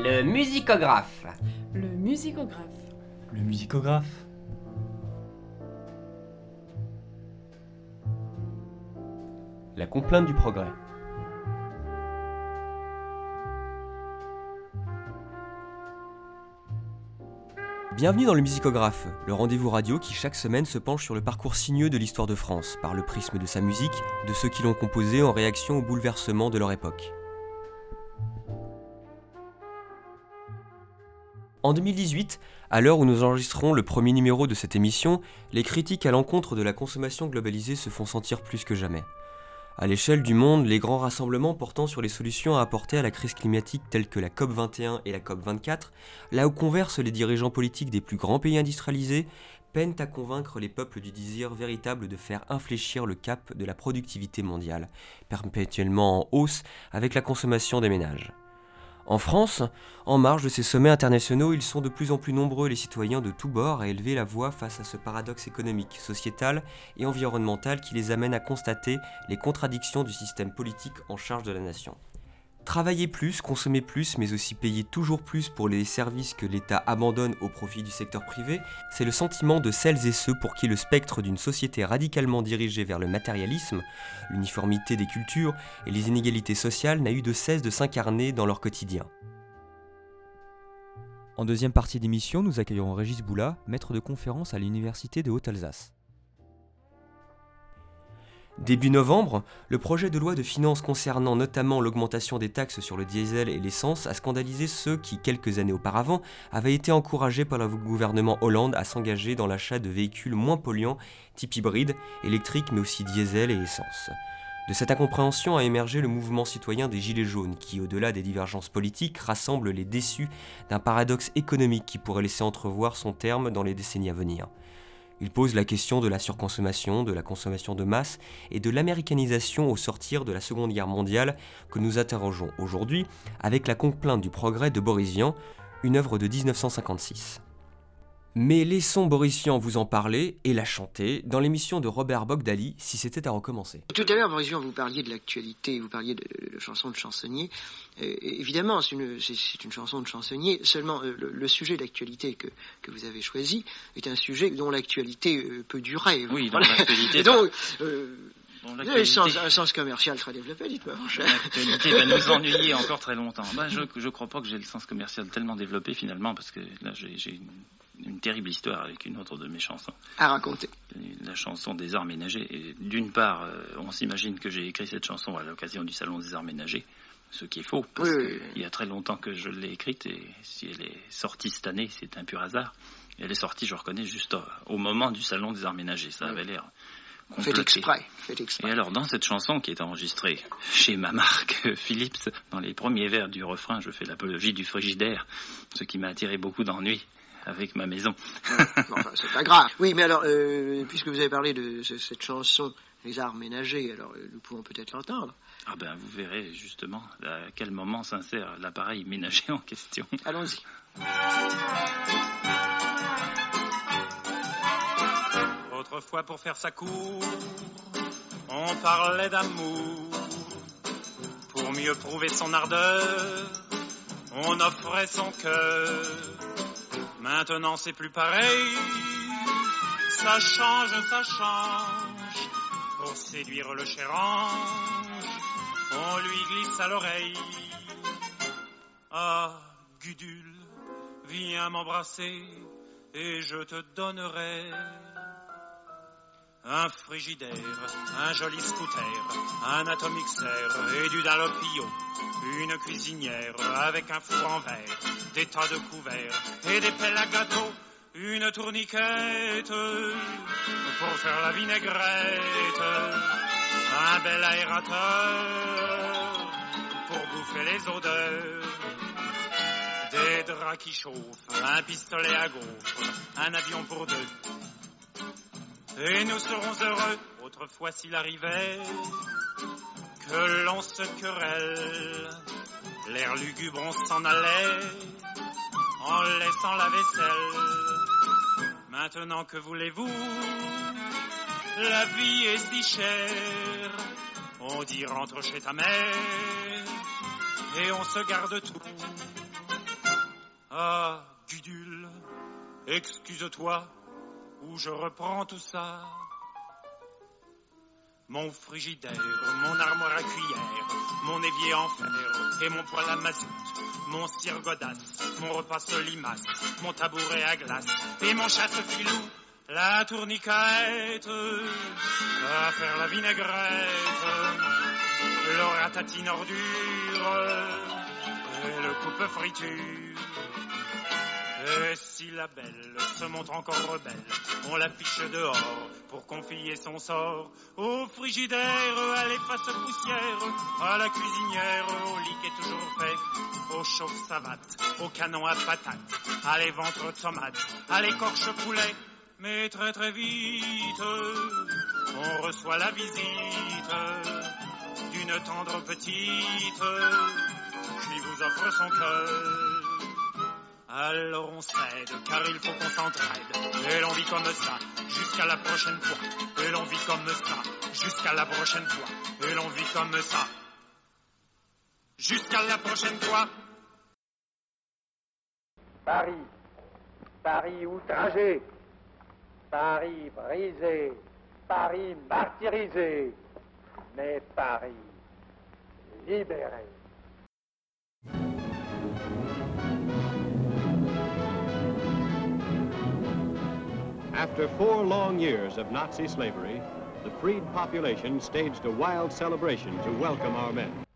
Le musicographe. Le musicographe. Le musicographe. La complainte du progrès. Bienvenue dans le Musicographe, le rendez-vous radio qui chaque semaine se penche sur le parcours sinueux de l'histoire de France, par le prisme de sa musique, de ceux qui l'ont composé en réaction au bouleversement de leur époque. En 2018, à l'heure où nous enregistrons le premier numéro de cette émission, les critiques à l'encontre de la consommation globalisée se font sentir plus que jamais. À l'échelle du monde, les grands rassemblements portant sur les solutions à apporter à la crise climatique telles que la COP21 et la COP24, là où conversent les dirigeants politiques des plus grands pays industrialisés, peinent à convaincre les peuples du désir véritable de faire infléchir le cap de la productivité mondiale, perpétuellement en hausse avec la consommation des ménages. En France, en marge de ces sommets internationaux, ils sont de plus en plus nombreux les citoyens de tous bords à élever la voix face à ce paradoxe économique, sociétal et environnemental qui les amène à constater les contradictions du système politique en charge de la nation. Travailler plus, consommer plus, mais aussi payer toujours plus pour les services que l'État abandonne au profit du secteur privé, c'est le sentiment de celles et ceux pour qui le spectre d'une société radicalement dirigée vers le matérialisme, l'uniformité des cultures et les inégalités sociales n'a eu de cesse de s'incarner dans leur quotidien. En deuxième partie d'émission, nous accueillerons Régis Boula, maître de conférence à l'Université de Haute-Alsace. Début novembre, le projet de loi de finances concernant notamment l'augmentation des taxes sur le diesel et l'essence a scandalisé ceux qui, quelques années auparavant, avaient été encouragés par le gouvernement Hollande à s'engager dans l'achat de véhicules moins polluants, type hybride, électrique mais aussi diesel et essence. De cette incompréhension a émergé le mouvement citoyen des Gilets jaunes, qui, au-delà des divergences politiques, rassemble les déçus d'un paradoxe économique qui pourrait laisser entrevoir son terme dans les décennies à venir. Il pose la question de la surconsommation, de la consommation de masse et de l'américanisation au sortir de la Seconde Guerre mondiale que nous interrogeons aujourd'hui avec la complainte du progrès de Borisian, une œuvre de 1956. Mais laissons Borisian vous en parler et la chanter dans l'émission de Robert Bogdali si c'était à recommencer. Tout à l'heure, Borisian, vous parliez de l'actualité, vous parliez de, de chansons de chansonnier. Euh, évidemment, c'est une, une, chanson de chansonnier, seulement euh, le, le, sujet d'actualité que, que, vous avez choisi est un sujet dont l'actualité euh, peut durer. Oui, dans l'actualité. donc, Bon, un, sens, un sens commercial très développé, dites-moi. L'actualité va nous ennuyer encore très longtemps. Bah, je ne crois pas que j'ai le sens commercial tellement développé finalement, parce que là j'ai une, une, terrible histoire avec une autre de mes chansons. À raconter. La chanson des arts ménagers. D'une part, on s'imagine que j'ai écrit cette chanson à l'occasion du Salon des arts ménagers ce qui est faux, parce oui, qu'il oui. y a très longtemps que je l'ai écrite, et si elle est sortie cette année, c'est un pur hasard. Elle est sortie, je reconnais, juste au, au moment du Salon des Arts Ménagers. Ça avait l'air fait exprès. fait exprès. Et alors, dans cette chanson qui est enregistrée chez ma marque Philips, dans les premiers vers du refrain, je fais l'apologie du frigidaire, ce qui m'a attiré beaucoup d'ennuis avec ma maison. enfin, c'est pas grave. Oui, mais alors, euh, puisque vous avez parlé de cette chanson, Les Arts Ménagers, alors euh, nous pouvons peut-être l'entendre. Ah ben, vous verrez justement à quel moment s'insère l'appareil ménager en question. Allons-y. Autrefois, pour faire sa cour, on parlait d'amour. Pour mieux prouver son ardeur, on offrait son cœur. Maintenant, c'est plus pareil. Ça change, ça change. Pour séduire le cher ange, on lui glisse à l'oreille. Ah, Gudule, viens m'embrasser et je te donnerai un frigidaire, un joli scooter, un atomixer et du dalopio, une cuisinière avec un four en verre, des tas de couverts et des pelles à gâteau, une tourniquette pour faire la vinaigrette, un bel aérateur pour bouffer les odeurs. Des draps qui chauffent, un pistolet à gaufres, un avion pour deux, et nous serons heureux, autrefois s'il arrivait que l'on se querelle. L'air lugubre, on s'en allait en laissant la vaisselle. Maintenant que voulez-vous? La vie est si chère. On dit rentre chez ta mère et on se garde tout. Ah, Gudule, excuse-toi, ou je reprends tout ça. Mon frigidaire, mon armoire à cuillère, mon évier en fer et mon poêle à mazout, mon cire mon repas solimace, mon tabouret à glace et mon chasse-filou, la tourniquette, à faire la vinaigrette, le ratatine ordure et le coupe friture. Et si la belle se montre encore rebelle, on l'affiche dehors pour confier son sort au frigidaire, à l'efface poussière, à la cuisinière, au lit qui est toujours fait, au chauffe-savate, au canon à patates, à les ventres tomates, à l'écorche poulet. Mais très très vite, on reçoit la visite d'une tendre petite qui vous offre son cœur. Alors on cède, car il faut qu'on s'entraide. Et l'on vit comme ça, jusqu'à la prochaine fois. Et l'on vit comme ça, jusqu'à la prochaine fois. Et l'on vit comme ça, jusqu'à la prochaine fois. Paris, Paris outragé, Paris brisé, Paris martyrisé, mais Paris libéré. After four long years of Nazi slavery, the freed population staged a wild celebration to welcome our men.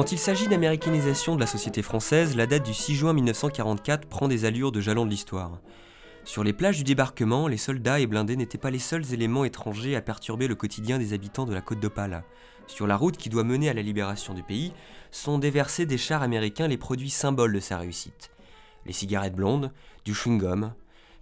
Quand il s'agit d'américanisation de la société française, la date du 6 juin 1944 prend des allures de jalon de l'histoire. Sur les plages du débarquement, les soldats et blindés n'étaient pas les seuls éléments étrangers à perturber le quotidien des habitants de la côte d'Opale. Sur la route qui doit mener à la libération du pays, sont déversés des chars américains les produits symboles de sa réussite. Les cigarettes blondes, du chewing-gum.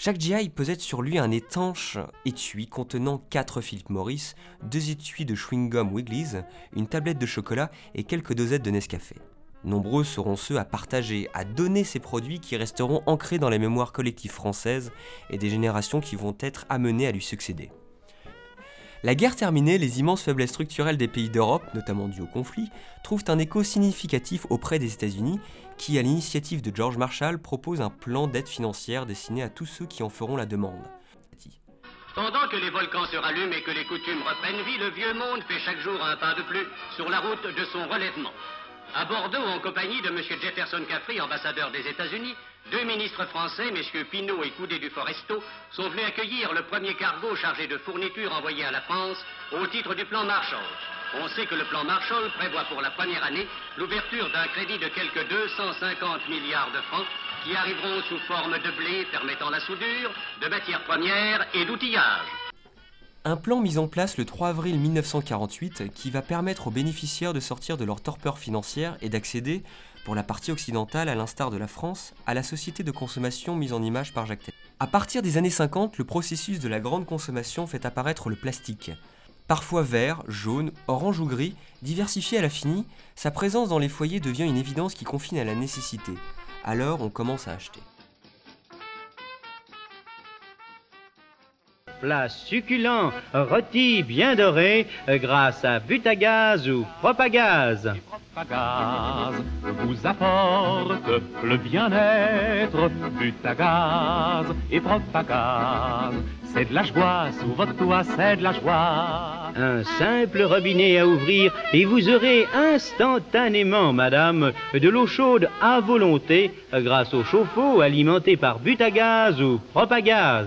Chaque GI possède sur lui un étanche étui contenant 4 Philip Morris, deux étuis de chewing-gum Wiggly's, une tablette de chocolat et quelques dosettes de Nescafé. Nombreux seront ceux à partager, à donner ces produits qui resteront ancrés dans les mémoires collectives françaises et des générations qui vont être amenées à lui succéder. La guerre terminée, les immenses faiblesses structurelles des pays d'Europe, notamment dues au conflit, trouvent un écho significatif auprès des États-Unis, qui, à l'initiative de George Marshall, propose un plan d'aide financière destiné à tous ceux qui en feront la demande. Pendant que les volcans se rallument et que les coutumes reprennent vie, le vieux monde fait chaque jour un pas de plus sur la route de son relèvement. À Bordeaux, en compagnie de M. Jefferson Caffrey, ambassadeur des États-Unis, deux ministres français, M. Pinault et Coudé du Foresto, sont venus accueillir le premier cargo chargé de fournitures envoyé à la France au titre du plan Marshall. On sait que le plan Marshall prévoit pour la première année l'ouverture d'un crédit de quelques 250 milliards de francs qui arriveront sous forme de blé permettant la soudure, de matières premières et d'outillage. Un plan mis en place le 3 avril 1948 qui va permettre aux bénéficiaires de sortir de leur torpeur financière et d'accéder, pour la partie occidentale, à l'instar de la France, à la société de consommation mise en image par Jacques Taylor. À partir des années 50, le processus de la grande consommation fait apparaître le plastique. Parfois vert, jaune, orange ou gris, diversifié à l'infini, sa présence dans les foyers devient une évidence qui confine à la nécessité. Alors on commence à acheter. Plat succulent, rôti bien doré, grâce à Butagaz ou Propagaz. Propagaz vous apporte le bien-être. Butagaz et Propagaz, c'est de la joie sous votre toit, c'est de la joie. Un simple robinet à ouvrir et vous aurez instantanément, madame, de l'eau chaude à volonté grâce au chauffe-eau alimenté par Butagaz ou Propagaz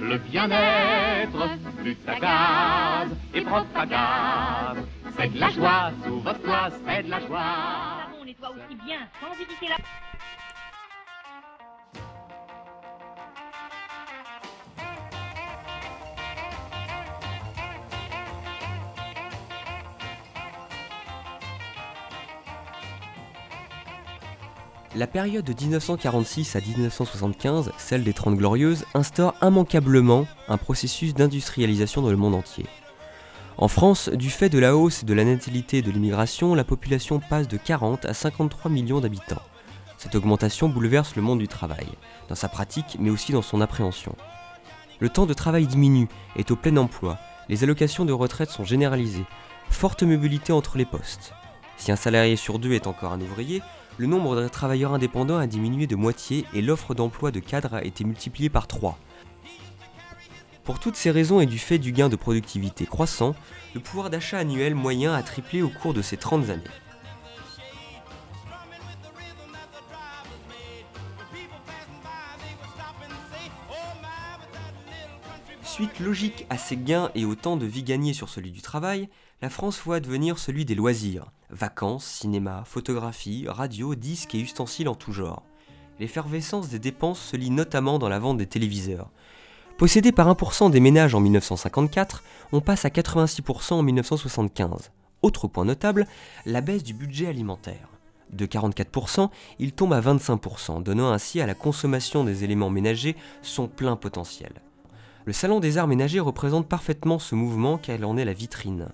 le bien-être, Butagaz et Propagaz. C'est de la joie sous votre toit, c'est de la joie. On nettoie aussi bien sans éviter la... La période de 1946 à 1975, celle des Trente Glorieuses, instaure immanquablement un processus d'industrialisation dans le monde entier. En France, du fait de la hausse de la natalité et de l'immigration, la population passe de 40 à 53 millions d'habitants. Cette augmentation bouleverse le monde du travail, dans sa pratique mais aussi dans son appréhension. Le temps de travail diminue, est au plein emploi, les allocations de retraite sont généralisées, forte mobilité entre les postes. Si un salarié sur deux est encore un ouvrier, le nombre de travailleurs indépendants a diminué de moitié et l'offre d'emploi de cadres a été multipliée par 3. Pour toutes ces raisons et du fait du gain de productivité croissant, le pouvoir d'achat annuel moyen a triplé au cours de ces 30 années. Suite logique à ces gains et au temps de vie gagné sur celui du travail, la France voit advenir celui des loisirs, vacances, cinéma, photographie, radio, disques et ustensiles en tout genre. L'effervescence des dépenses se lit notamment dans la vente des téléviseurs. Possédé par 1% des ménages en 1954, on passe à 86% en 1975. Autre point notable, la baisse du budget alimentaire. De 44%, il tombe à 25%, donnant ainsi à la consommation des éléments ménagers son plein potentiel. Le Salon des Arts Ménagers représente parfaitement ce mouvement il en est la vitrine.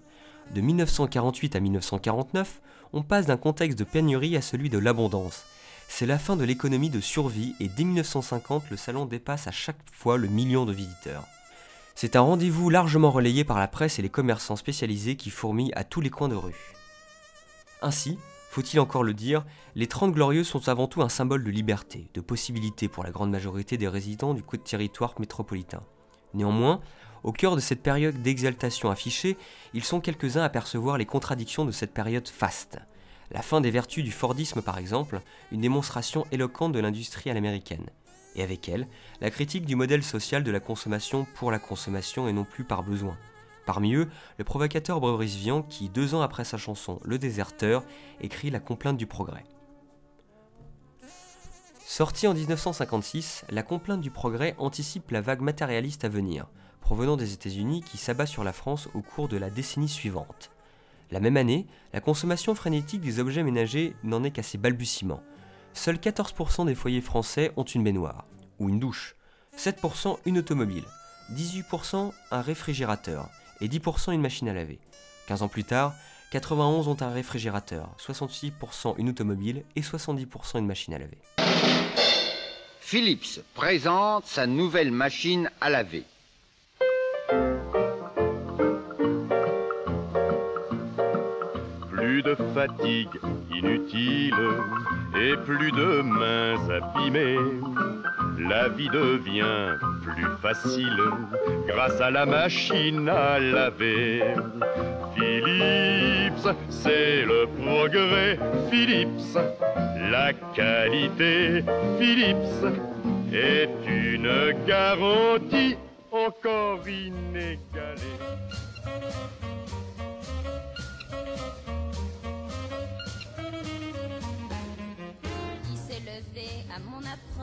De 1948 à 1949, on passe d'un contexte de pénurie à celui de l'abondance. C'est la fin de l'économie de survie et dès 1950, le salon dépasse à chaque fois le million de visiteurs. C'est un rendez-vous largement relayé par la presse et les commerçants spécialisés qui fourmillent à tous les coins de rue. Ainsi, faut-il encore le dire, les Trente Glorieuses sont avant tout un symbole de liberté, de possibilité pour la grande majorité des résidents du territoire métropolitain. Néanmoins, au cœur de cette période d'exaltation affichée, ils sont quelques-uns à percevoir les contradictions de cette période faste. La fin des vertus du Fordisme par exemple, une démonstration éloquente de l'industrie à l'américaine. Et avec elle, la critique du modèle social de la consommation pour la consommation et non plus par besoin. Parmi eux, le provocateur Boris Vian qui, deux ans après sa chanson Le déserteur, écrit La complainte du progrès. Sortie en 1956, La complainte du progrès anticipe la vague matérialiste à venir, provenant des États-Unis qui s'abat sur la France au cours de la décennie suivante. La même année, la consommation frénétique des objets ménagers n'en est qu'à ses balbutiements. Seuls 14% des foyers français ont une baignoire, ou une douche, 7% une automobile, 18% un réfrigérateur et 10% une machine à laver. 15 ans plus tard, 91 ont un réfrigérateur, 66% une automobile et 70% une machine à laver. Philips présente sa nouvelle machine à laver. De fatigue inutile et plus de mains abîmées. La vie devient plus facile grâce à la machine à laver. Philips, c'est le progrès. Philips, la qualité. Philips est une garantie encore inégalée.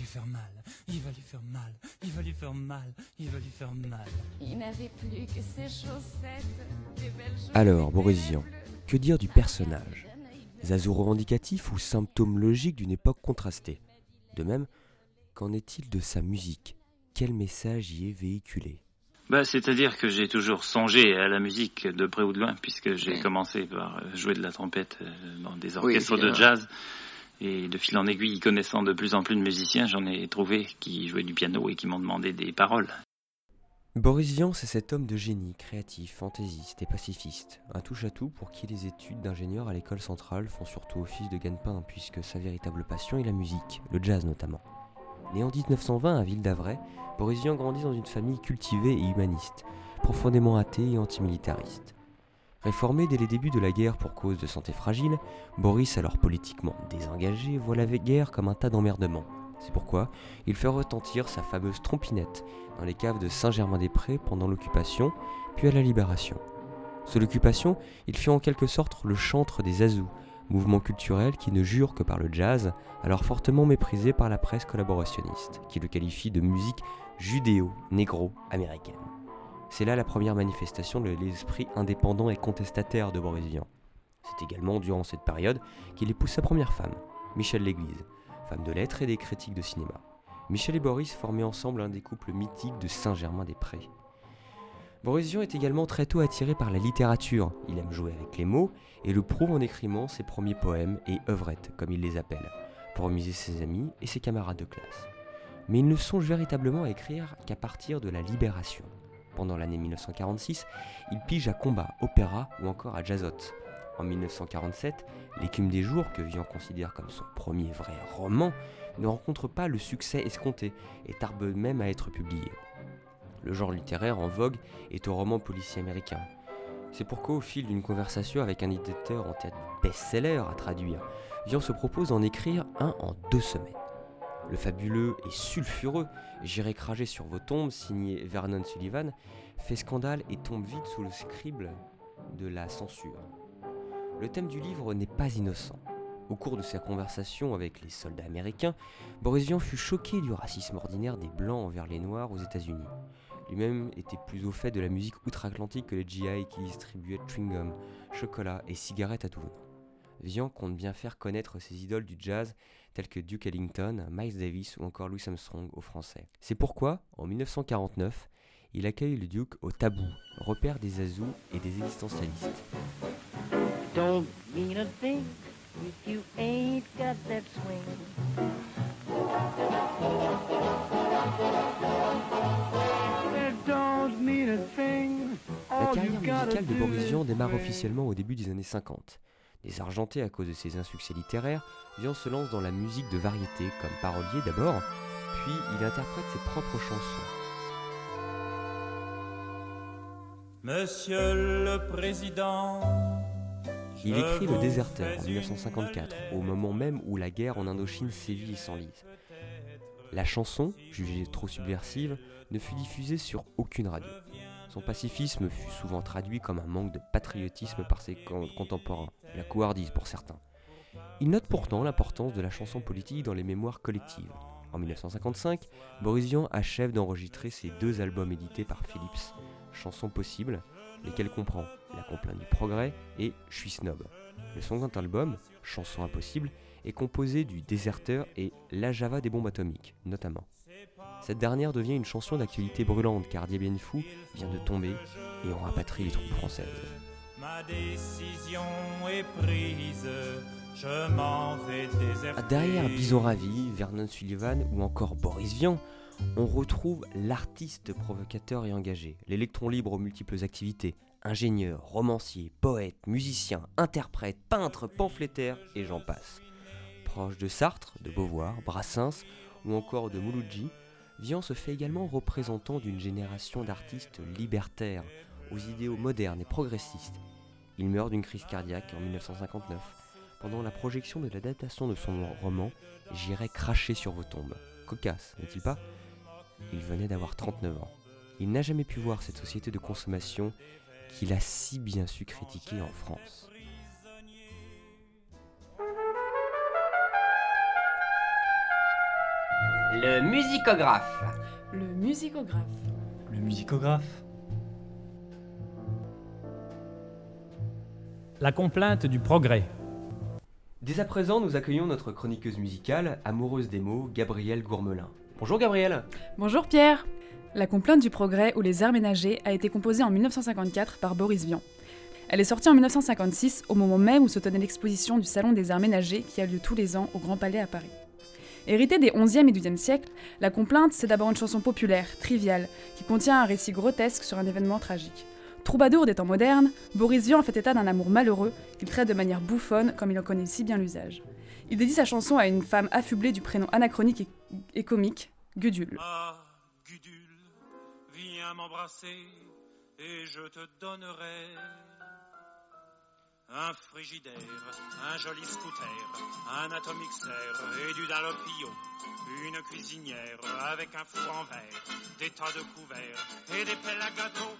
lui faire mal, il va lui faire mal, il va lui faire mal, il va lui faire mal. Il n'avait plus que ses chaussettes, des belles chaussettes. Alors, Boris Vian, que dire du personnage? Zazou revendicatif ou symptôme logique d'une époque contrastée? De même, qu'en est-il de sa musique? Quel message y est véhiculé? Bah, C'est-à-dire que j'ai toujours songé à la musique de près ou de loin, puisque j'ai commencé par jouer de la trompette euh, dans des orchestres de jazz. Et de fil en aiguille, connaissant de plus en plus de musiciens, j'en ai trouvé qui jouaient du piano et qui m'ont demandé des paroles. Boris Vian, c'est cet homme de génie, créatif, fantaisiste et pacifiste. Un touche-à-tout pour qui les études d'ingénieur à l'école centrale font surtout office de gagne-pain, puisque sa véritable passion est la musique, le jazz notamment. Né en 1920 à Ville d'Avray, Boris Vian grandit dans une famille cultivée et humaniste, profondément athée et antimilitariste. Réformé dès les débuts de la guerre pour cause de santé fragile, Boris, alors politiquement désengagé, voit la guerre comme un tas d'emmerdements. C'est pourquoi il fait retentir sa fameuse trompinette dans les caves de Saint-Germain-des-Prés pendant l'occupation, puis à la libération. Sous l'occupation, il fut en quelque sorte le chantre des Azous, mouvement culturel qui ne jure que par le jazz, alors fortement méprisé par la presse collaborationniste, qui le qualifie de musique judéo-négro-américaine. C'est là la première manifestation de l'esprit indépendant et contestataire de Boris. C'est également durant cette période qu'il épouse sa première femme, Michel Léglise, femme de lettres et des critiques de cinéma. Michel et Boris formaient ensemble un des couples mythiques de Saint-Germain-des-Prés. Boris Vian est également très tôt attiré par la littérature. Il aime jouer avec les mots et le prouve en écrivant ses premiers poèmes et œuvrettes, comme il les appelle, pour amuser ses amis et ses camarades de classe. Mais il ne songe véritablement à écrire qu'à partir de la Libération. Pendant l'année 1946, il pige à combat, opéra ou encore à jazzotte. En 1947, L'écume des jours, que Vian considère comme son premier vrai roman, ne rencontre pas le succès escompté et tarde même à être publié. Le genre littéraire en vogue est au roman policier américain. C'est pourquoi, au fil d'une conversation avec un éditeur en tête best-seller à traduire, Vian se propose d'en écrire un en deux semaines. Le fabuleux et sulfureux J'irai crager sur vos tombes, signé Vernon Sullivan, fait scandale et tombe vite sous le scribe de la censure. Le thème du livre n'est pas innocent. Au cours de sa conversation avec les soldats américains, Boris Vian fut choqué du racisme ordinaire des Blancs envers les Noirs aux États-Unis. Lui-même était plus au fait de la musique outre-Atlantique que les GI qui distribuaient chewing-gum, chocolat et cigarettes à tout venant. Vian compte bien faire connaître ses idoles du jazz tels que Duke Ellington, Miles Davis ou encore Louis Armstrong aux Français. C'est pourquoi, en 1949, il accueille le Duke au Tabou, repère des azous et des existentialistes. Don't mean a thing if you ain't got that swing. La carrière musicale de Boris Vian démarre officiellement au début des années 50. Désargenté à cause de ses insuccès littéraires, Vian se lance dans la musique de variété comme parolier d'abord, puis il interprète ses propres chansons. Monsieur le Président, il écrit Le Déserteur en 1954, au moment même où la guerre en Indochine sévit et s'enlise. La chanson, jugée trop subversive, ne fut diffusée sur aucune radio. Son pacifisme fut souvent traduit comme un manque de patriotisme par ses contemporains, la couardise pour certains. Il note pourtant l'importance de la chanson politique dans les mémoires collectives. En 1955, Boris Vian achève d'enregistrer ses deux albums édités par Philips, Chansons possibles lesquels comprend La complainte du progrès et Je suis snob. Le second album, Chanson impossible, est composé du Déserteur et La Java des bombes atomiques, notamment. Cette dernière devient une chanson d'actualité brûlante car Bien Fou vient de tomber et on rapatrie les troupes françaises. Ma décision est prise, je m'en vais Derrière Bison Ravi, Vernon Sullivan ou encore Boris Vian, on retrouve l'artiste provocateur et engagé, l'électron libre aux multiples activités, ingénieur, romancier, poète, musicien, interprète, peintre, pamphlétaire et j'en passe. Proche de Sartre, de Beauvoir, Brassens ou encore de Mouloudji, Vian se fait également représentant d'une génération d'artistes libertaires, aux idéaux modernes et progressistes. Il meurt d'une crise cardiaque en 1959, pendant la projection de l'adaptation de son roman J'irai cracher sur vos tombes. Cocasse, n'est-il pas? Il venait d'avoir 39 ans. Il n'a jamais pu voir cette société de consommation qu'il a si bien su critiquer en France. Le musicographe. Le musicographe. Le musicographe. La complainte du progrès. Dès à présent, nous accueillons notre chroniqueuse musicale, amoureuse des mots, Gabrielle Gourmelin. Bonjour Gabriel. Bonjour Pierre. La complainte du progrès ou les arts ménagers a été composée en 1954 par Boris Vian. Elle est sortie en 1956 au moment même où se tenait l'exposition du Salon des arts ménagers qui a lieu tous les ans au Grand Palais à Paris. Héritée des 11e et 12e siècles, la complainte, c'est d'abord une chanson populaire, triviale, qui contient un récit grotesque sur un événement tragique. Troubadour des temps modernes, Boris Vian fait état d'un amour malheureux qu'il traite de manière bouffonne comme il en connaît si bien l'usage. Il dédie sa chanson à une femme affublée du prénom anachronique et, comique, Gudule. Ah, Gudule, viens m'embrasser et je te donnerai un frigidaire, un joli scooter, un atomixer et du dalopio, une cuisinière avec un four en verre, des tas de couverts et des pelles à gâteau,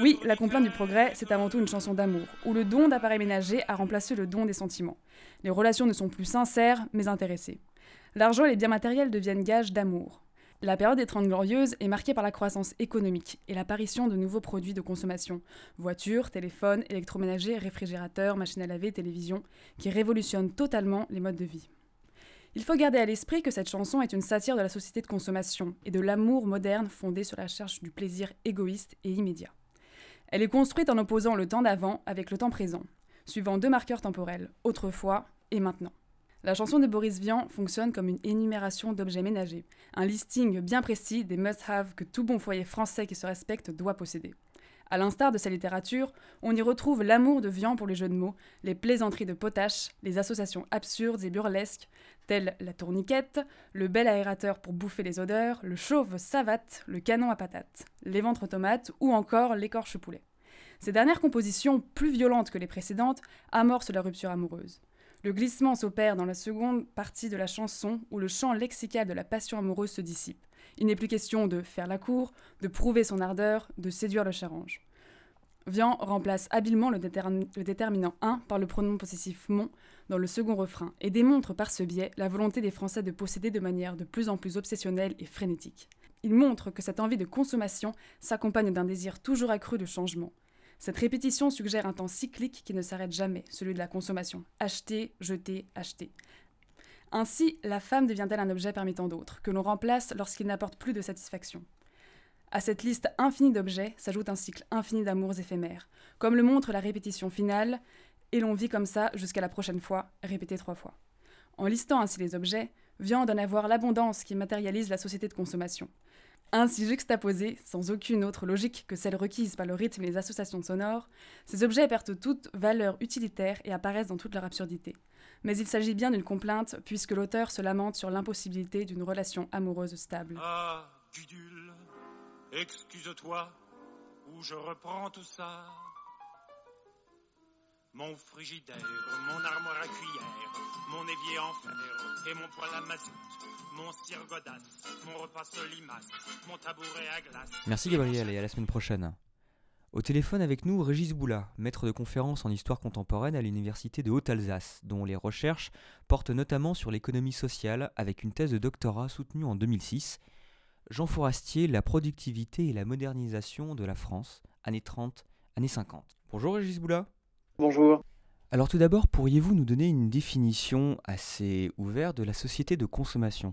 Oui, La complainte du progrès, c'est avant tout une chanson d'amour, où le don d'appareils ménagers a remplacé le don des sentiments. Les relations ne sont plus sincères, mais intéressées. L'argent et les biens matériels deviennent gages d'amour. La période des Trente Glorieuses est marquée par la croissance économique et l'apparition de nouveaux produits de consommation voitures, téléphones, électroménagers, réfrigérateurs, machines à laver, télévision qui révolutionnent totalement les modes de vie. Il faut garder à l'esprit que cette chanson est une satire de la société de consommation et de l'amour moderne fondé sur la recherche du plaisir égoïste et immédiat. Elle est construite en opposant le temps d'avant avec le temps présent, suivant deux marqueurs temporels, autrefois et maintenant. La chanson de Boris Vian fonctionne comme une énumération d'objets ménagers, un listing bien précis des must-have que tout bon foyer français qui se respecte doit posséder. À l'instar de sa littérature, on y retrouve l'amour de Vian pour les jeux de mots, les plaisanteries de potache, les associations absurdes et burlesques, telles la tourniquette, le bel aérateur pour bouffer les odeurs, le chauve savate, le canon à patates, les ventres tomates ou encore l'écorche poulet. Ces dernières compositions, plus violentes que les précédentes, amorcent la rupture amoureuse. Le glissement s'opère dans la seconde partie de la chanson où le chant lexical de la passion amoureuse se dissipe. Il n'est plus question de faire la cour, de prouver son ardeur, de séduire le charange. Vian remplace habilement le, déterminant 1 par le pronom possessif mon dans le second refrain et démontre par ce biais la volonté des Français de posséder de manière de plus en plus obsessionnelle et frénétique. Il montre que cette envie de consommation s'accompagne d'un désir toujours accru de changement. Cette répétition suggère un temps cyclique qui ne s'arrête jamais, celui de la consommation. Acheter, jeter, acheter. Ainsi, la femme devient-elle un objet parmi tant d'autres, que l'on remplace lorsqu'il n'apporte plus de satisfaction. À cette liste infinie d'objets s'ajoute un cycle infini d'amours éphémères, comme le montre la répétition finale, et l'on vit comme ça jusqu'à la prochaine fois, répété trois fois. En listant ainsi les objets, vient d'en avoir l'abondance qui matérialise la société de consommation. Ainsi juxtaposés, sans aucune autre logique que celle requise par le rythme et les associations sonores, ces objets perdent toute valeur utilitaire et apparaissent dans toute leur absurdité. Mais il s'agit bien d'une complainte, puisque l'auteur se lamente sur l'impossibilité d'une relation amoureuse stable. Ah, Gudule, excuse-toi, ou je reprends tout ça. Mon frigidaire, mon armoire à cuillère, mon évier en fer et mon poêle à mazout, mon cire godasse, mon repas solimace, mon tabouret à glace. Merci Gabriel et à la semaine prochaine. Au téléphone avec nous, Régis Boula, maître de conférence en histoire contemporaine à l'université de Haute-Alsace, dont les recherches portent notamment sur l'économie sociale avec une thèse de doctorat soutenue en 2006. Jean Fourastier, la productivité et la modernisation de la France, années 30, années 50. Bonjour Régis Boula. Bonjour. Alors tout d'abord, pourriez-vous nous donner une définition assez ouverte de la société de consommation?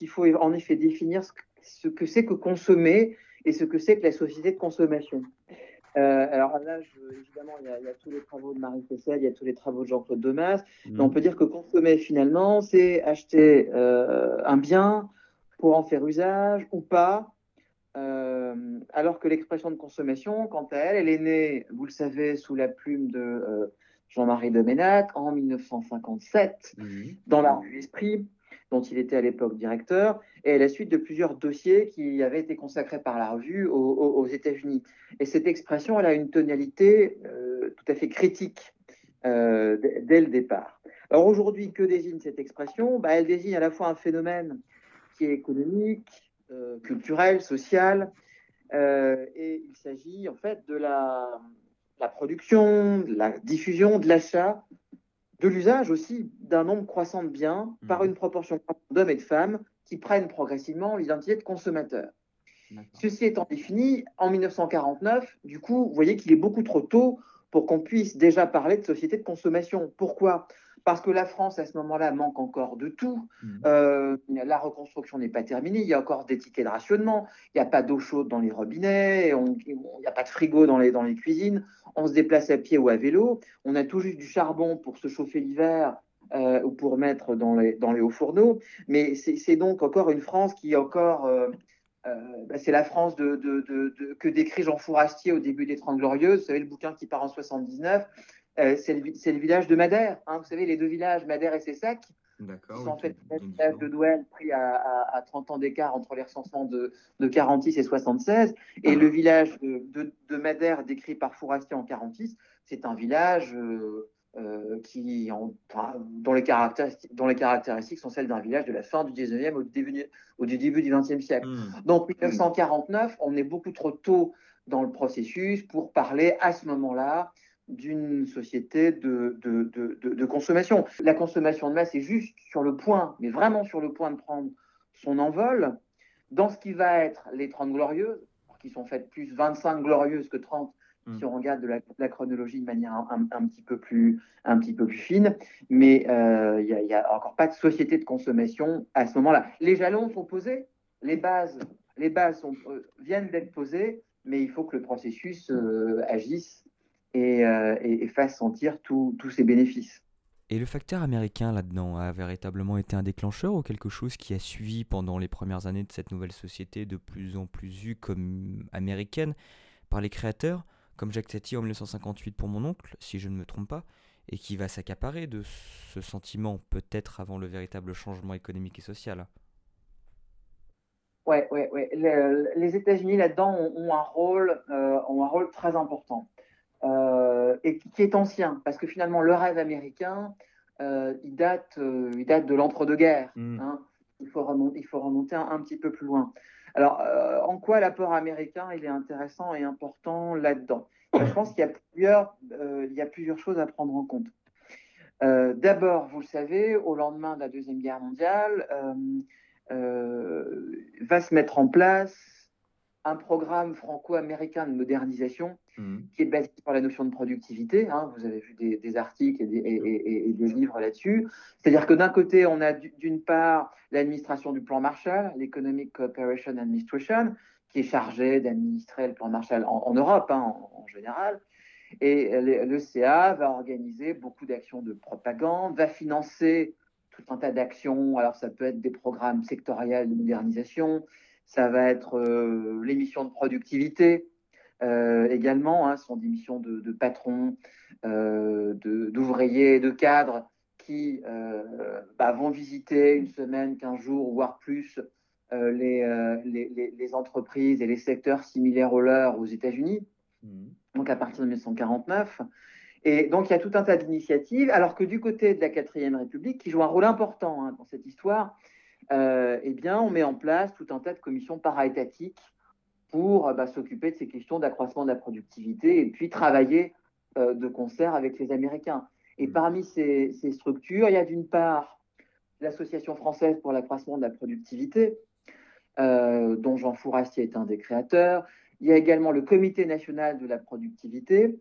Il faut en effet définir ce que c'est que consommer et ce que c'est que la société de consommation. Euh, alors là, je, évidemment, il y, a, il y, a, tous les travaux de Marie Fessel, il y a tous les travaux de Jean-Claude Demas. Mmh. on peut dire que consommer, finalement, c'est acheter euh, un bien pour en faire usage ou pas, euh, alors que l'expression de consommation, quant à elle, elle est née, vous le savez, sous la plume de euh, Jean-Marie de Ménac en 1957, mmh. dans la revue Esprit, dont il était à l'époque directeur, et à la suite de plusieurs dossiers qui avaient été consacrés par la revue aux, États-Unis. Et cette expression, elle a une tonalité euh, tout à fait critique dès le départ. Alors aujourd'hui, que désigne cette expression? Bah, Elle désigne à la fois un phénomène qui est économique, euh, culturel, social, euh, et il s'agit en fait de la, la, production, de la diffusion, de l'achat, de l'usage aussi d'un nombre croissant de biens mmh. par une proportion d'hommes et de femmes qui prennent progressivement l'identité de consommateur. Ceci étant défini, en 1949, du coup, vous voyez qu'il est beaucoup trop tôt pour qu'on puisse déjà parler de société de consommation. Pourquoi? Parce que la France, à ce moment-là, manque encore de tout. Mmh. Euh, la reconstruction n'est pas terminée. Il y a encore des tickets de rationnement. Il n'y a pas d'eau chaude dans les robinets. On, il n'y a pas de frigo dans les, dans les cuisines. On se déplace à pied ou à vélo. On a tout juste du charbon pour se chauffer l'hiver euh, ou pour mettre dans les, dans les hauts fourneaux. Mais c'est donc encore une France qui est encore. Euh, bah, c'est la France de, de, de, de, que décrit Jean Fourastier au début des Trente Glorieuses. Vous savez, le bouquin qui part en 79. Euh, c'est le, le, village de Madère. Hein, vous savez, les deux villages, Madère et Sessac, qui sont en fait des villages de Douai pris à, à, à, 30 ans d'écart entre les recensements de, de 46 et 76. Et ah. le village de, de, de, Madère, décrit par Fourastier en 46, c'est un village euh, euh, qui, en, dont, les caractéristiques, dont les caractéristiques sont celles d'un village de la fin du 19e au début, au début du 20e siècle. Mmh. Donc, 1949, on est beaucoup trop tôt dans le processus pour parler à ce moment-là d'une société de, de, de, de, consommation. La consommation de masse est juste sur le point, mais vraiment sur le point de prendre son envol dans ce qui va être les 30 glorieuses, qui sont faites plus 25 glorieuses que 30 mm. si on regarde de la, chronologie de manière un, un, petit peu plus, un petit peu plus fine, mais euh, il n'y a, a, encore pas de société de consommation à ce moment-là. Les jalons sont posés, les bases, les bases sont, euh, viennent d'être posées, mais il faut que le processus euh, agisse et, et, fasse sentir tous ses bénéfices. Et le facteur américain là-dedans a véritablement été un déclencheur ou quelque chose qui a suivi pendant les premières années de cette nouvelle société de plus en plus vue comme américaine par les créateurs, comme Jacques Tati en 1958 pour mon oncle, si je ne me trompe pas, et qui va s'accaparer de ce sentiment peut-être avant le véritable changement économique et social. Ouais, ouais, ouais. les États-Unis là-dedans ont, un rôle, euh, ont un rôle très important euh, et qui est ancien, parce que finalement le rêve américain, euh, il date, il date de l'entre-deux-guerres. Mm. Hein. Il faut remonter, il faut remonter un, petit peu plus loin. Alors, en quoi l'apport américain il est intéressant et important là-dedans? Je pense qu'il y a plusieurs, il y a plusieurs choses à prendre en compte. D'abord, vous le savez, au lendemain de la deuxième guerre mondiale euh, va se mettre en place un programme franco-américain de modernisation mhm. qui est basé sur la notion de productivité. Hein. vous avez vu des, articles et des, livres là-dessus. C'est-à-dire que d'un côté, on a d'une part l'administration du plan Marshall, l'Economic Cooperation Administration, qui est chargée d'administrer le plan Marshall en, Europe hein, en, général. Et le CA va organiser beaucoup d'actions de propagande, va financer tout un tas d'actions. Alors, ça peut être des programmes sectoriels de modernisation, ça va être euh, les missions de productivité euh, également, hein, ce sont des missions de, patrons, euh, d'ouvriers, de, cadres qui bah, vont visiter une semaine, quinze jours, voire plus, les, les, entreprises et les secteurs similaires aux leurs aux États-Unis. Mmh. Donc, à partir de 1949. Et donc, il y a tout un tas d'initiatives, alors que du côté de la quatrième République, qui joue un rôle important hein, dans cette histoire, euh, eh bien, on met en place tout un tas de commissions para-étatiques pour bah, s'occuper de ces questions d'accroissement de la productivité et puis travailler euh, de concert avec les Américains. Et mmh. parmi ces, structures, il y a d'une part l'Association française pour l'accroissement de la productivité, euh, dont Jean Fourastier est un des créateurs. Il y a également le Comité national de la productivité,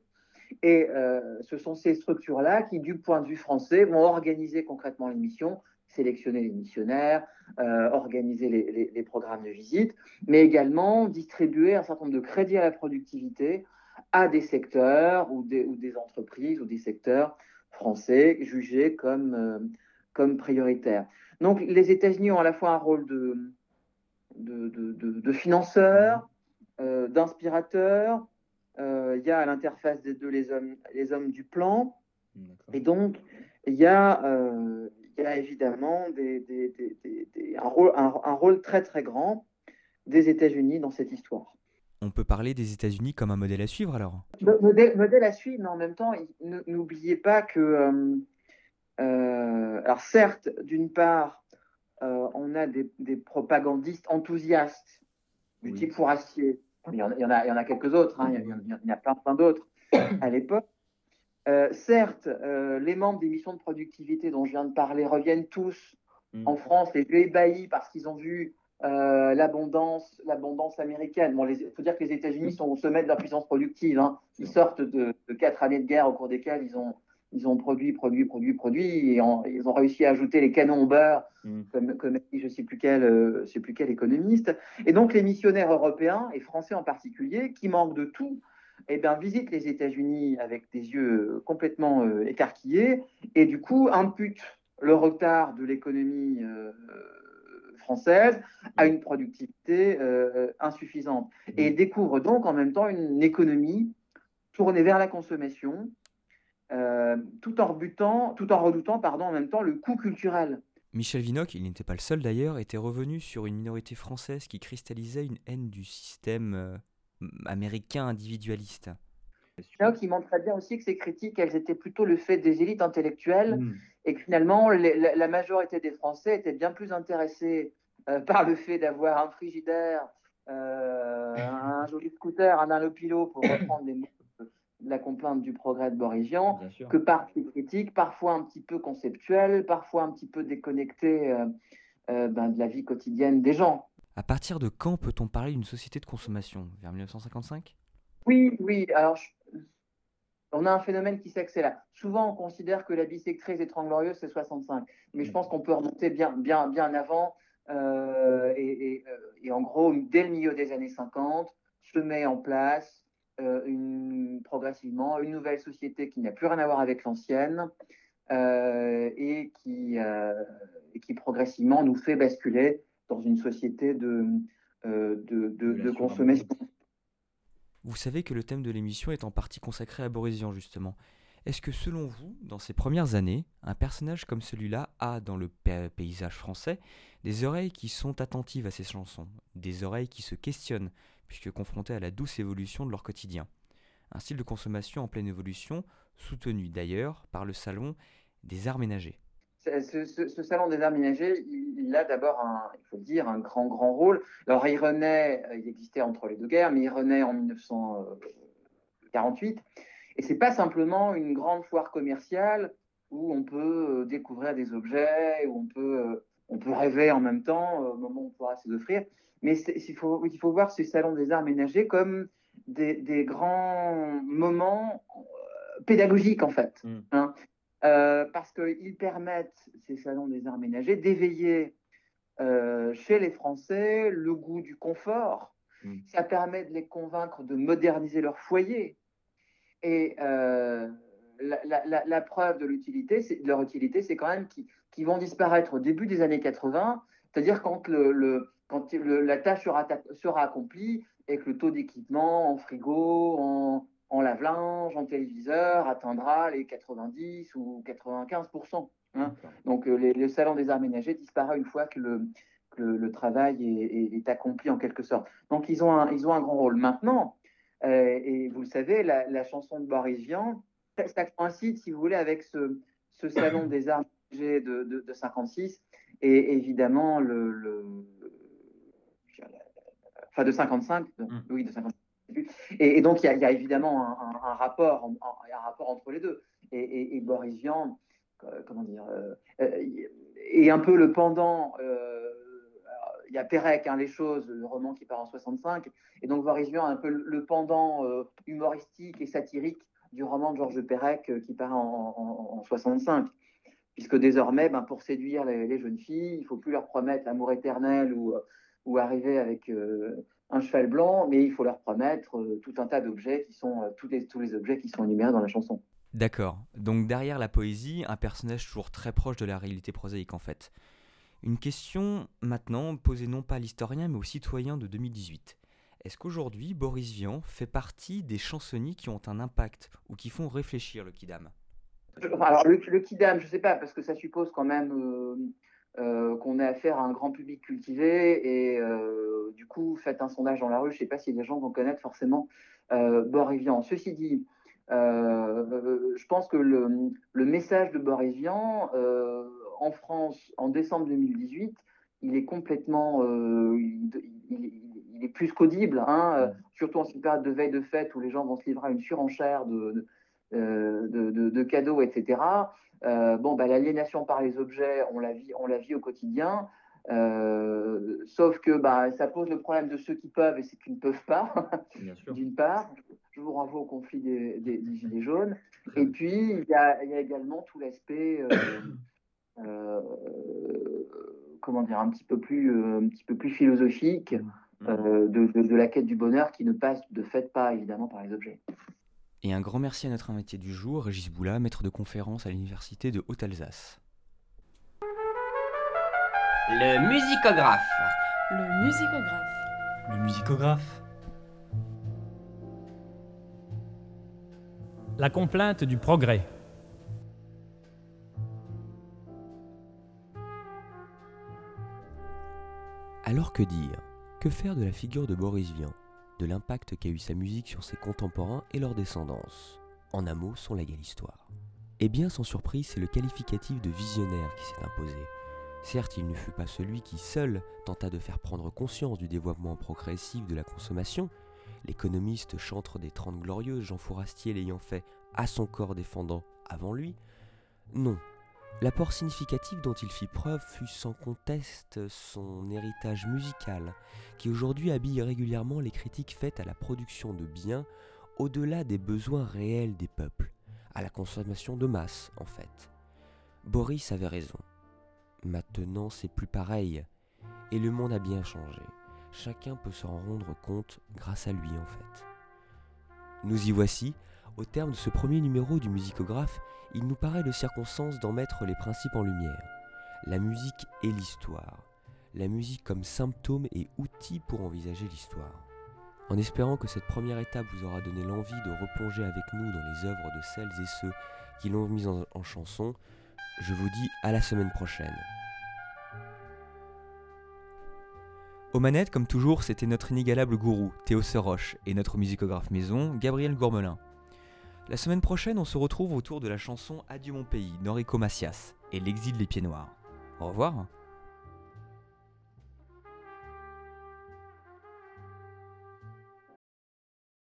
et euh, ce sont ces structures-là qui, du point de vue français, vont organiser concrètement les missions, sélectionner les missionnaires, euh, organiser les, programmes de visite, mais également distribuer un certain nombre de crédits à la productivité à des secteurs ou des, ou des entreprises ou des secteurs français jugés comme, euh, comme prioritaires. Donc les États-Unis ont à la fois un rôle de, de, de, de financeur, d'inspirateur, euh, il y a à l'interface des deux les hommes, les hommes du plan. Et donc, il y, a, euh, y a évidemment des, des, des, un, rôle, un, rôle très très grand des États-Unis dans cette histoire. On peut parler des États-Unis comme un modèle à suivre alors? Modèle, modèle, à suivre, mais en même temps, n'oubliez pas que, euh, alors certes, d'une part, on a des, propagandistes enthousiastes du type Fourastier, il y en, a, il y en a quelques autres, hein. il, y a, plein, plein d'autres à l'époque. Euh, certes, euh, les membres des missions de productivité dont je viens de parler reviennent tous mm. en France, les ébahis parce qu'ils ont vu euh, l'abondance, l'abondance américaine. Bon, il faut dire que les États-Unis sont au sommet de leur puissance productive. Hein. Ils sortent de, quatre années de guerre au cours desquelles ils ont, ils ont produit, produit, produit, produit, et ils ont réussi à ajouter les canons au beurre, mm. comme, je ne sais, plus quel, sais plus quel économiste. Et donc les missionnaires européens, et français en particulier, qui manquent de tout, eh bien, visitent les États-Unis avec des yeux complètement euh, écarquillés, et du coup imputent le retard de l'économie euh, française à une productivité insuffisante, et mm. découvrent donc en même temps une économie tournée vers la consommation, euh, tout en rebutant, tout en redoutant pardon, en même temps le coût culturel. Michel Vinocq, il n'était pas le seul d'ailleurs, était revenu sur une minorité française qui cristallisait une haine du système euh, américain individualiste. Vinocq, il montrait bien aussi que ces critiques, elles étaient plutôt le fait des élites intellectuelles hmm. et que finalement, la, majorité des Français étaient bien plus intéressés euh, par le fait d'avoir un frigidaire un joli scooter, un allopilo, pour reprendre les mots de la complainte du progrès de Boris Vian, que parfois critique, parfois un petit peu conceptuel, parfois un petit peu déconnecté ben, de la vie quotidienne des gens. À partir de quand peut-on parler d'une société de consommation? Vers 1955 Oui, oui. Alors, on a un phénomène qui s'accélère. Souvent, on considère que la bisectrice étranglorieuse, c'est 65. Mais je pense qu'on peut remonter bien, bien, bien avant. Euh, et, en gros, dès le milieu des années 50, se met en place euh, une, progressivement une nouvelle société qui n'a plus rien à voir avec l'ancienne euh, et, qui, et qui progressivement nous fait basculer dans une société de, de, de consommation. Vous savez que le thème de l'émission est en partie consacré à Boris Vian, justement. Est-ce que selon vous, dans ces premières années, un personnage comme celui-là a, dans le paysage français, des oreilles qui sont attentives à ses chansons, des oreilles qui se questionnent, puisque confrontées à la douce évolution de leur quotidien? Un style de consommation en pleine évolution, soutenu d'ailleurs par le salon des arts ménagers ce, salon des arts ménagers, il, a d'abord, il faut le dire, un grand, grand rôle. Alors, il renaît, euh, il existait entre les deux guerres, mais il renaît en 1948. Et c'est pas simplement une grande foire commerciale où on peut euh, découvrir des objets, où on peut, euh, on peut rêver en même temps au moment où on pourra se offrir. Mais il faut, il faut voir ces salons des arts ménagers comme des, grands moments pédagogiques, en fait. Mmh. Hein. Euh, parce qu'ils permettent, ces salons des arts ménagers, d'éveiller euh, chez les Français le goût du confort. Mm. Ça permet de les convaincre de moderniser leur foyer. Et euh, la, preuve de, l'utilité, de leur utilité, c'est quand même qu'ils vont disparaître au début des années 80, c'est-à-dire quand, le, quand la tâche sera, sera, accomplie et que le taux d'équipement en frigo, en, en lave-linge, en téléviseur, atteindra les 90 ou 95% hein. Donc euh, les, le salon des arts ménagers disparaît une fois que le, le, travail est, accompli en quelque sorte. Donc ils ont un, ils ont un grand rôle. Maintenant, euh, et vous le savez, la, chanson de Boris Vian, ça, coïncide, si vous voulez, avec ce, ce salon des arts ménagers de, de, 56 et évidemment le, enfin de 55, mmh. oui, de 55 et, donc, il y, a évidemment un, rapport, un, rapport entre les deux. Et, Boris Vian, euh, comment dire, euh, euh, est un peu le pendant. il y a Pérec, hein, Les choses, le roman qui part en 65. Et donc, Boris Vian un peu le pendant humoristique et satirique du roman de Georges Perec qui part en, 65 puisque désormais, ben, pour séduire les, jeunes filles, il ne faut plus leur promettre l'amour éternel ou arriver avec un cheval blanc, mais il faut leur promettre euh, tout un tas d'objets qui sont euh, tous, les, tous les objets qui sont énumérés dans la chanson. D'accord. Donc derrière la poésie, un personnage toujours très proche de la réalité prosaïque en fait. Une question maintenant posée non pas à l'historien mais au citoyen de 2018. Est-ce qu'aujourd'hui Boris Vian fait partie des chansonniers qui ont un impact ou qui font réfléchir le Kidam? Alors le, Kidam, je ne sais pas, parce que ça suppose quand même euh, qu'on ait affaire à un grand public cultivé et euh, du coup, faites un sondage dans la rue. Je ne sais pas si les gens vont connaître forcément euh, Vian. Ceci dit, euh, je pense que le, message de Boris Vian en France en décembre 2018, il est complètement, il, est plus qu'audible, hein, surtout en cette période de veille de fête où les gens vont se livrer à une surenchère de, de cadeaux, etc. Euh, bon, bah, l'aliénation par les objets, on la vit, on la vit au quotidien. Euh, sauf que bah, ça pose le problème de ceux qui peuvent et ceux qui ne peuvent pas, d'une part. Je vous renvoie au conflit des, Gilets jaunes. Et puis, il y a, également tout l'aspect, euh, comment dire, un petit peu plus, un petit peu plus philosophique mmh. de, de, la quête du bonheur qui ne passe de fait pas, évidemment, par les objets. Et un grand merci à notre invité du jour, Régis Boula, maître de conférence à l'Université de Haute-Alsace. Le musicographe. Le musicographe. Le musicographe. La complainte du progrès. Alors que dire? Que faire de la figure de Boris Vian? De l'impact qu'a eu sa musique sur ses contemporains et leur descendance. En un mot, son légal histoire. Eh bien, sans surprise, c'est le qualificatif de visionnaire qui s'est imposé. Certes, il ne fut pas celui qui seul tenta de faire prendre conscience du développement progressif de la consommation, l'économiste chantre des Trente Glorieuses, Jean Fourastier l'ayant fait à son corps défendant avant lui. Non, l'apport significatif dont il fit preuve fut sans conteste son héritage musical, qui aujourd'hui habille régulièrement les critiques faites à la production de biens au-delà des besoins réels des peuples, à la consommation de masse en fait. Boris avait raison. Maintenant, c'est plus pareil. Et le monde a bien changé. Chacun peut s'en rendre compte grâce à lui en fait. Nous y voici. Au terme de ce premier numéro du musicographe, il nous paraît de circonstance d'en mettre les principes en lumière. La musique et l'histoire. La musique comme symptôme et outil pour envisager l'histoire. En espérant que cette première étape vous aura donné l'envie de replonger avec nous dans les œuvres de celles et ceux qui l'ont mise en, chanson, je vous dis à la semaine prochaine. Aux manettes, comme toujours, c'était notre inégalable gourou, Théo Seroche, et notre musicographe maison, Gabriel Gourmelin. La semaine prochaine, on se retrouve autour de la chanson Adieu mon pays, Norico Macias, et l'exil des pieds noirs. Au revoir